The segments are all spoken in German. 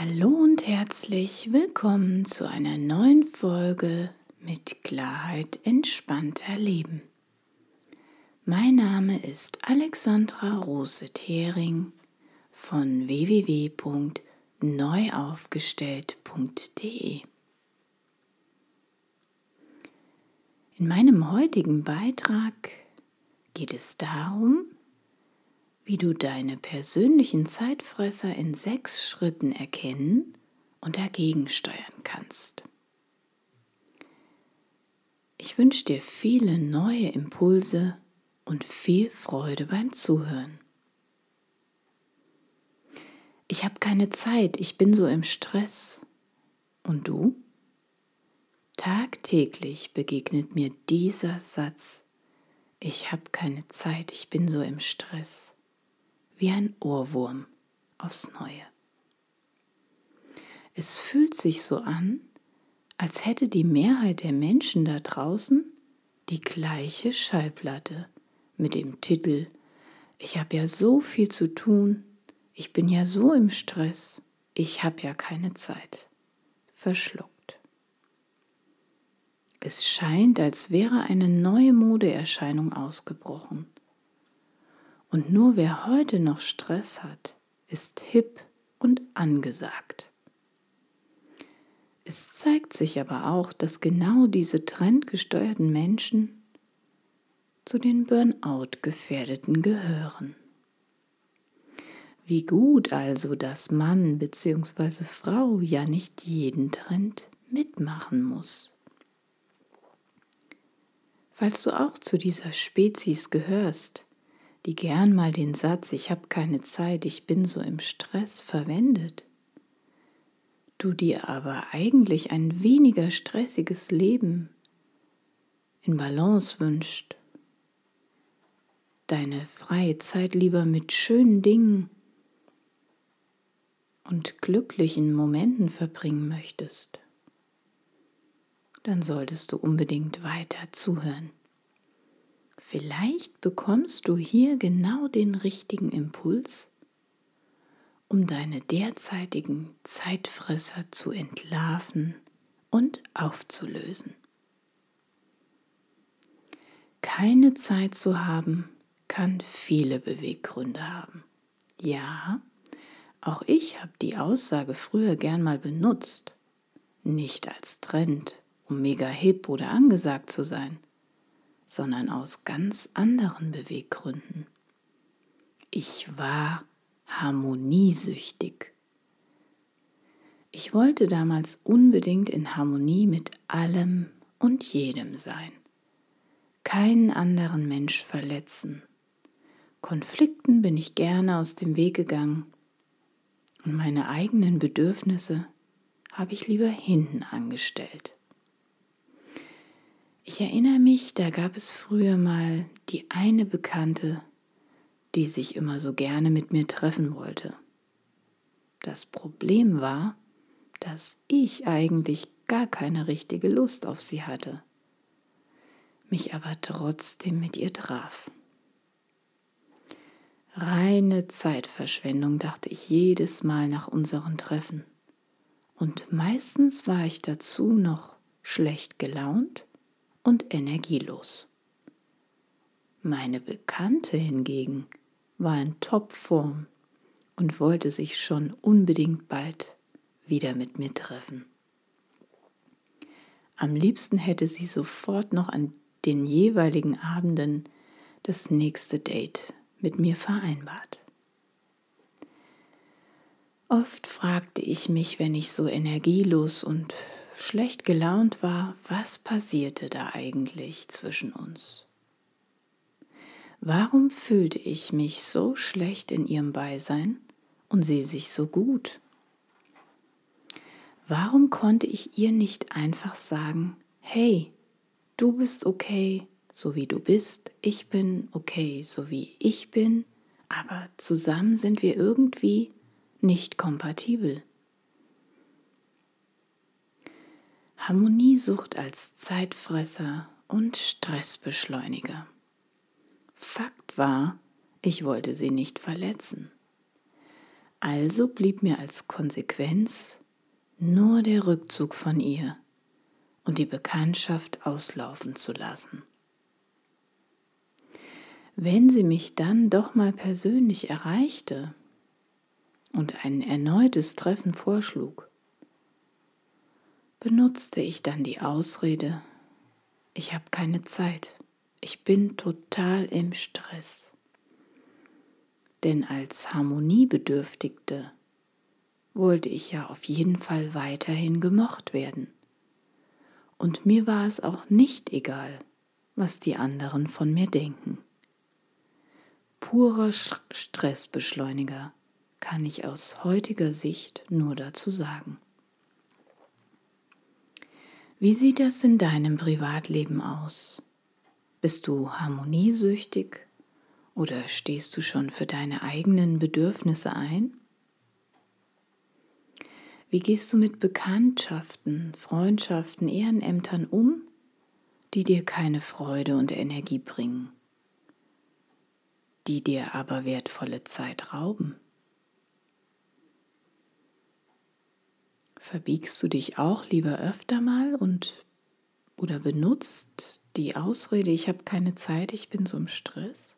Hallo und herzlich willkommen zu einer neuen Folge mit Klarheit entspannter Leben. Mein Name ist Alexandra Rose-Thering von www.neuaufgestellt.de. In meinem heutigen Beitrag geht es darum, wie du deine persönlichen Zeitfresser in sechs Schritten erkennen und dagegen steuern kannst. Ich wünsche dir viele neue Impulse und viel Freude beim Zuhören. Ich habe keine Zeit, ich bin so im Stress. Und du? Tagtäglich begegnet mir dieser Satz. Ich habe keine Zeit, ich bin so im Stress. Wie ein Ohrwurm aufs Neue. Es fühlt sich so an, als hätte die Mehrheit der Menschen da draußen die gleiche Schallplatte mit dem Titel Ich habe ja so viel zu tun, ich bin ja so im Stress, ich habe ja keine Zeit. Verschluckt. Es scheint, als wäre eine neue Modeerscheinung ausgebrochen. Und nur wer heute noch Stress hat, ist hip und angesagt. Es zeigt sich aber auch, dass genau diese trendgesteuerten Menschen zu den Burnout-Gefährdeten gehören. Wie gut also, dass Mann bzw. Frau ja nicht jeden Trend mitmachen muss. Falls du auch zu dieser Spezies gehörst, die gern mal den Satz Ich habe keine Zeit, ich bin so im Stress verwendet, du dir aber eigentlich ein weniger stressiges Leben in Balance wünscht. Deine freie Zeit lieber mit schönen Dingen und glücklichen Momenten verbringen möchtest, dann solltest du unbedingt weiter zuhören. Vielleicht bekommst du hier genau den richtigen Impuls, um deine derzeitigen Zeitfresser zu entlarven und aufzulösen. Keine Zeit zu haben, kann viele Beweggründe haben. Ja, auch ich habe die Aussage früher gern mal benutzt. Nicht als Trend, um mega hip oder angesagt zu sein, sondern aus ganz anderen Beweggründen. Ich war harmoniesüchtig. Ich wollte damals unbedingt in Harmonie mit allem und jedem sein, keinen anderen Mensch verletzen Konflikten bin ich gerne aus dem Weg gegangen und meine eigenen Bedürfnisse habe ich lieber hinten angestellt. Ich erinnere mich, da gab es früher mal die eine Bekannte, die sich immer so gerne mit mir treffen wollte. Das Problem war, dass ich eigentlich gar keine richtige Lust auf sie hatte, mich aber trotzdem mit ihr traf. Reine Zeitverschwendung, dachte ich jedes Mal nach unseren Treffen. Und meistens war ich dazu noch schlecht gelaunt und energielos. Meine Bekannte hingegen war in Topform und wollte sich schon unbedingt bald wieder mit mir treffen. Am liebsten hätte sie sofort noch an den jeweiligen Abenden das nächste Date mit mir vereinbart. Oft fragte ich mich, wenn ich so energielos und schlecht gelaunt war, was passierte da eigentlich zwischen uns? Warum fühlte ich mich so schlecht in ihrem Beisein und sie sich so gut? Warum konnte ich ihr nicht einfach sagen, hey, du bist okay, so wie du bist, ich bin okay, so wie ich bin, aber zusammen sind wir irgendwie nicht kompatibel. Harmoniesucht als Zeitfresser und Stressbeschleuniger. Fakt war, ich wollte sie nicht verletzen. Also blieb mir als Konsequenz nur der Rückzug von ihr und die Bekanntschaft auslaufen zu lassen. Wenn sie mich dann doch mal persönlich erreichte und ein erneutes Treffen vorschlug, benutzte ich dann die Ausrede, ich habe keine Zeit, ich bin total im Stress. Denn als Harmoniebedürftigte wollte ich ja auf jeden Fall weiterhin gemocht werden. Und mir war es auch nicht egal, was die anderen von mir denken. Purer Stressbeschleuniger kann ich aus heutiger Sicht nur dazu sagen. Wie sieht das in deinem Privatleben aus? Bist du harmoniesüchtig oder stehst du schon für deine eigenen Bedürfnisse ein? Wie gehst du mit Bekanntschaften, Freundschaften, Ehrenämtern um, die dir keine Freude und Energie bringen, die dir aber wertvolle Zeit rauben? Verbiegst du dich auch lieber öfter mal und oder benutzt die Ausrede, ich habe keine Zeit, ich bin so im Stress?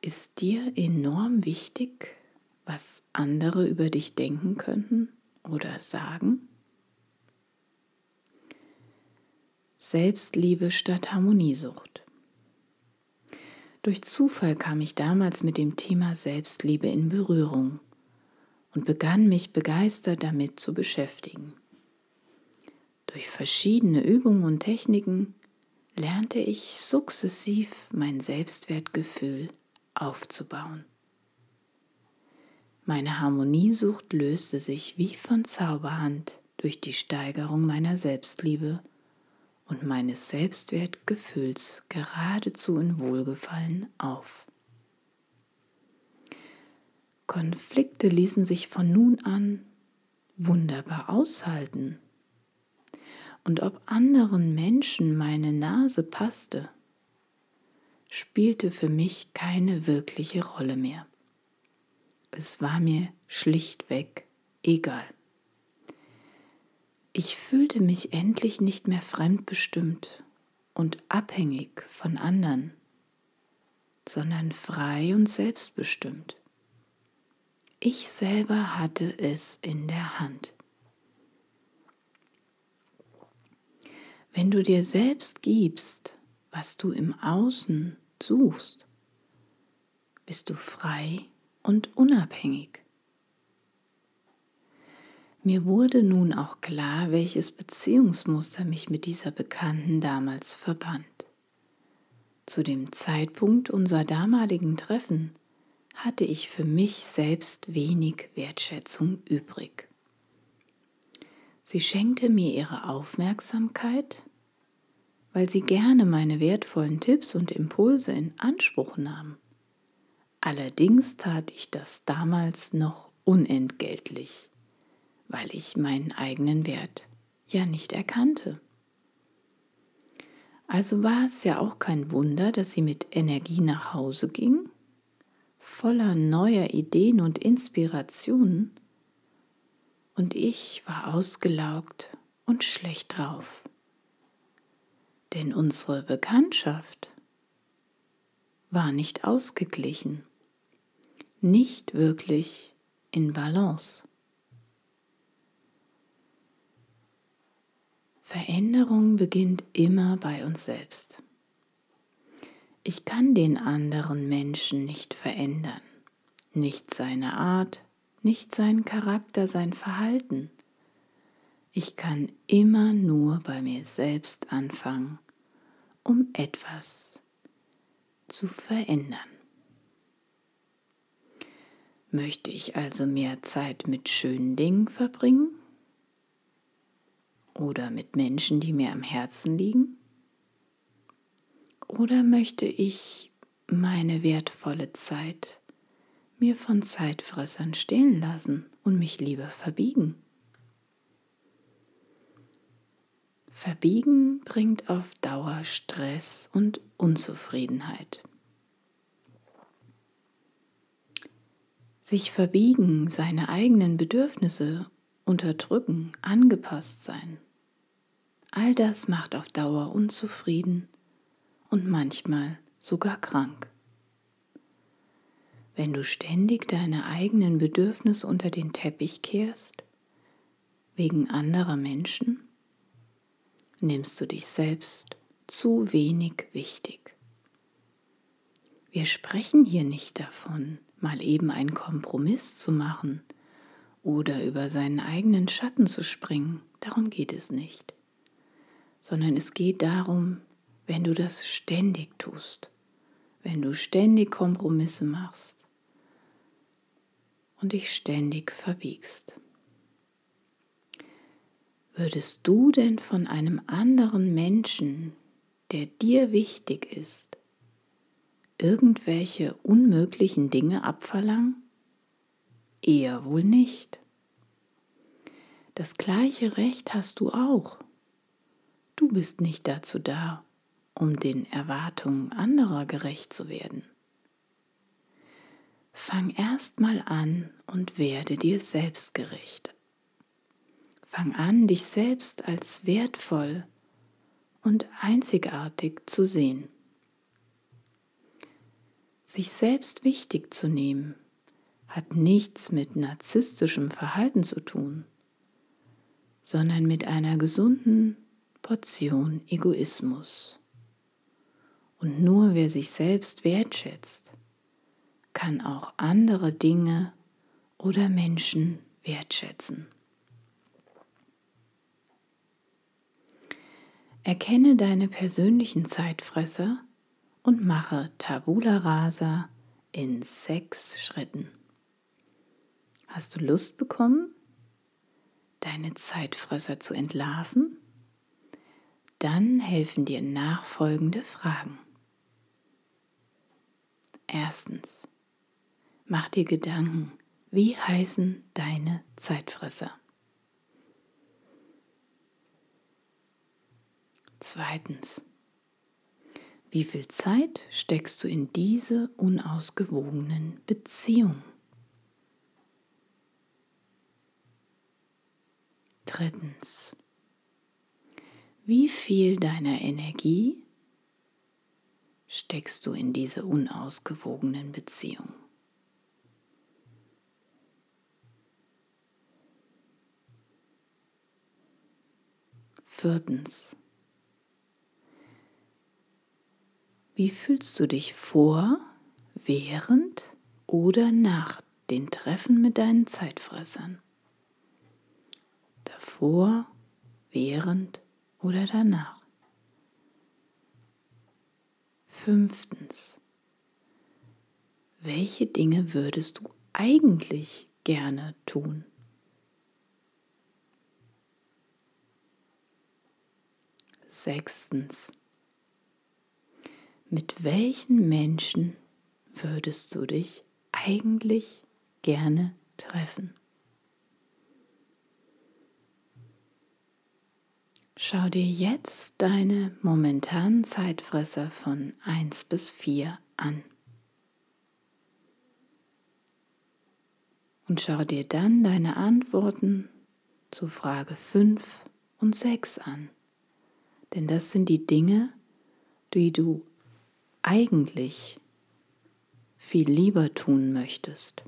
Ist dir enorm wichtig, was andere über dich denken könnten oder sagen? Selbstliebe statt Harmoniesucht. Durch Zufall kam ich damals mit dem Thema Selbstliebe in Berührung und begann mich begeistert damit zu beschäftigen. Durch verschiedene Übungen und Techniken lernte ich sukzessiv mein Selbstwertgefühl aufzubauen. Meine Harmoniesucht löste sich wie von Zauberhand durch die Steigerung meiner Selbstliebe und meines Selbstwertgefühls geradezu in Wohlgefallen auf. Konflikte ließen sich von nun an wunderbar aushalten. Und ob anderen Menschen meine Nase passte, spielte für mich keine wirkliche Rolle mehr. Es war mir schlichtweg egal. Ich fühlte mich endlich nicht mehr fremdbestimmt und abhängig von anderen, sondern frei und selbstbestimmt. Ich selber hatte es in der Hand. Wenn du dir selbst gibst, was du im Außen suchst, bist du frei und unabhängig. Mir wurde nun auch klar, welches Beziehungsmuster mich mit dieser Bekannten damals verband. Zu dem Zeitpunkt unserer damaligen Treffen hatte ich für mich selbst wenig Wertschätzung übrig. Sie schenkte mir ihre Aufmerksamkeit, weil sie gerne meine wertvollen Tipps und Impulse in Anspruch nahm. Allerdings tat ich das damals noch unentgeltlich, weil ich meinen eigenen Wert ja nicht erkannte. Also war es ja auch kein Wunder, dass sie mit Energie nach Hause ging voller neuer Ideen und Inspirationen und ich war ausgelaugt und schlecht drauf. Denn unsere Bekanntschaft war nicht ausgeglichen, nicht wirklich in Balance. Veränderung beginnt immer bei uns selbst. Ich kann den anderen Menschen nicht verändern, nicht seine Art, nicht seinen Charakter, sein Verhalten. Ich kann immer nur bei mir selbst anfangen, um etwas zu verändern. Möchte ich also mehr Zeit mit schönen Dingen verbringen? Oder mit Menschen, die mir am Herzen liegen? Oder möchte ich meine wertvolle Zeit mir von Zeitfressern stehlen lassen und mich lieber verbiegen? Verbiegen bringt auf Dauer Stress und Unzufriedenheit. sich verbiegen, seine eigenen Bedürfnisse unterdrücken, angepasst sein. All das macht auf Dauer unzufrieden und manchmal sogar krank. Wenn du ständig deine eigenen Bedürfnisse unter den Teppich kehrst, wegen anderer Menschen, nimmst du dich selbst zu wenig wichtig. Wir sprechen hier nicht davon, mal eben einen Kompromiss zu machen oder über seinen eigenen Schatten zu springen. Darum geht es nicht. Sondern es geht darum, wenn du das ständig tust, wenn du ständig Kompromisse machst und dich ständig verbiegst. Würdest du denn von einem anderen Menschen, der dir wichtig ist, irgendwelche unmöglichen Dinge abverlangen? Eher wohl nicht. Das gleiche Recht hast du auch. Du bist nicht dazu da, um den Erwartungen anderer gerecht zu werden. Fang erst mal an und werde dir selbst gerecht. Fang an, dich selbst als wertvoll und einzigartig zu sehen. Sich selbst wichtig zu nehmen, hat nichts mit narzisstischem Verhalten zu tun, sondern mit einer gesunden Portion Egoismus. Und nur wer sich selbst wertschätzt, kann auch andere Dinge oder Menschen wertschätzen. Erkenne deine persönlichen Zeitfresser und mache Tabula Rasa in sechs Schritten. Hast du Lust bekommen, deine Zeitfresser zu entlarven? Dann helfen dir nachfolgende Fragen. Erstens, mach dir Gedanken, wie heißen deine Zeitfresser? Zweitens, wie viel Zeit steckst du in diese unausgewogenen Beziehungen? Drittens, wie viel deiner Energie steckst du in diese unausgewogenen Beziehungen? Viertens, Wie fühlst du dich vor, während oder nach den Treffen mit deinen Zeitfressern? Davor, während oder danach? Fünftens. Welche Dinge würdest du eigentlich gerne tun? Sechstens. Mit welchen Menschen würdest du dich eigentlich gerne treffen? Schau dir jetzt deine momentanen Zeitfresser von 1 bis 4 an. Und schau dir dann deine Antworten zu Frage 5 und 6 an. Denn das sind die Dinge, die du eigentlich viel lieber tun möchtest.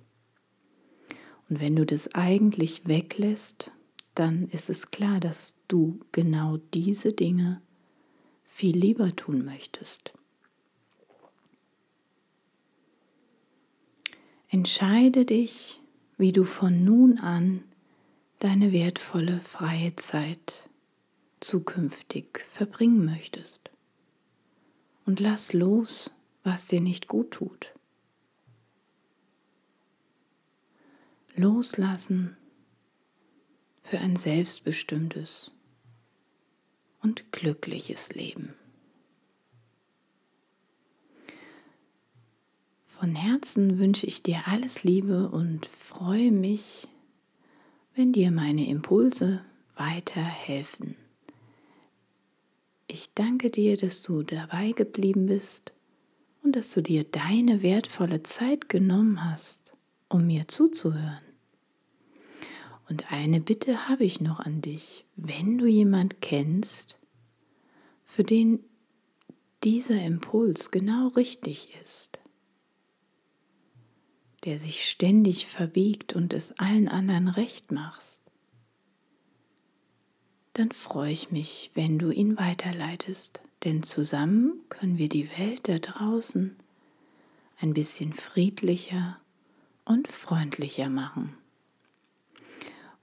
Und wenn du das eigentlich weglässt, dann ist es klar, dass du genau diese Dinge viel lieber tun möchtest. Entscheide dich, wie du von nun an deine wertvolle freie Zeit zukünftig verbringen möchtest und lass los, was dir nicht gut tut. Loslassen für ein selbstbestimmtes und glückliches Leben. Von Herzen wünsche ich dir alles Liebe und freue mich, wenn dir meine Impulse weiterhelfen. Ich danke dir, dass du dabei geblieben bist und dass du dir deine wertvolle Zeit genommen hast, um mir zuzuhören. Und eine Bitte habe ich noch an dich. Wenn du jemand kennst, für den dieser Impuls genau richtig ist, der sich ständig verbiegt und es allen anderen recht machst, dann freue ich mich, wenn du ihn weiterleitest, denn zusammen können wir die Welt da draußen ein bisschen friedlicher und freundlicher machen.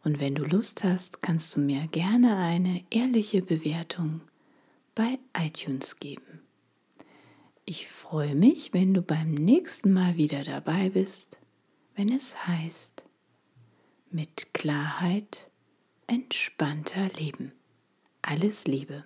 Und wenn du Lust hast, kannst du mir gerne eine ehrliche Bewertung bei iTunes geben. Ich freue mich, wenn du beim nächsten Mal wieder dabei bist, wenn es heißt, mit Klarheit entspannter Leben. Alles Liebe.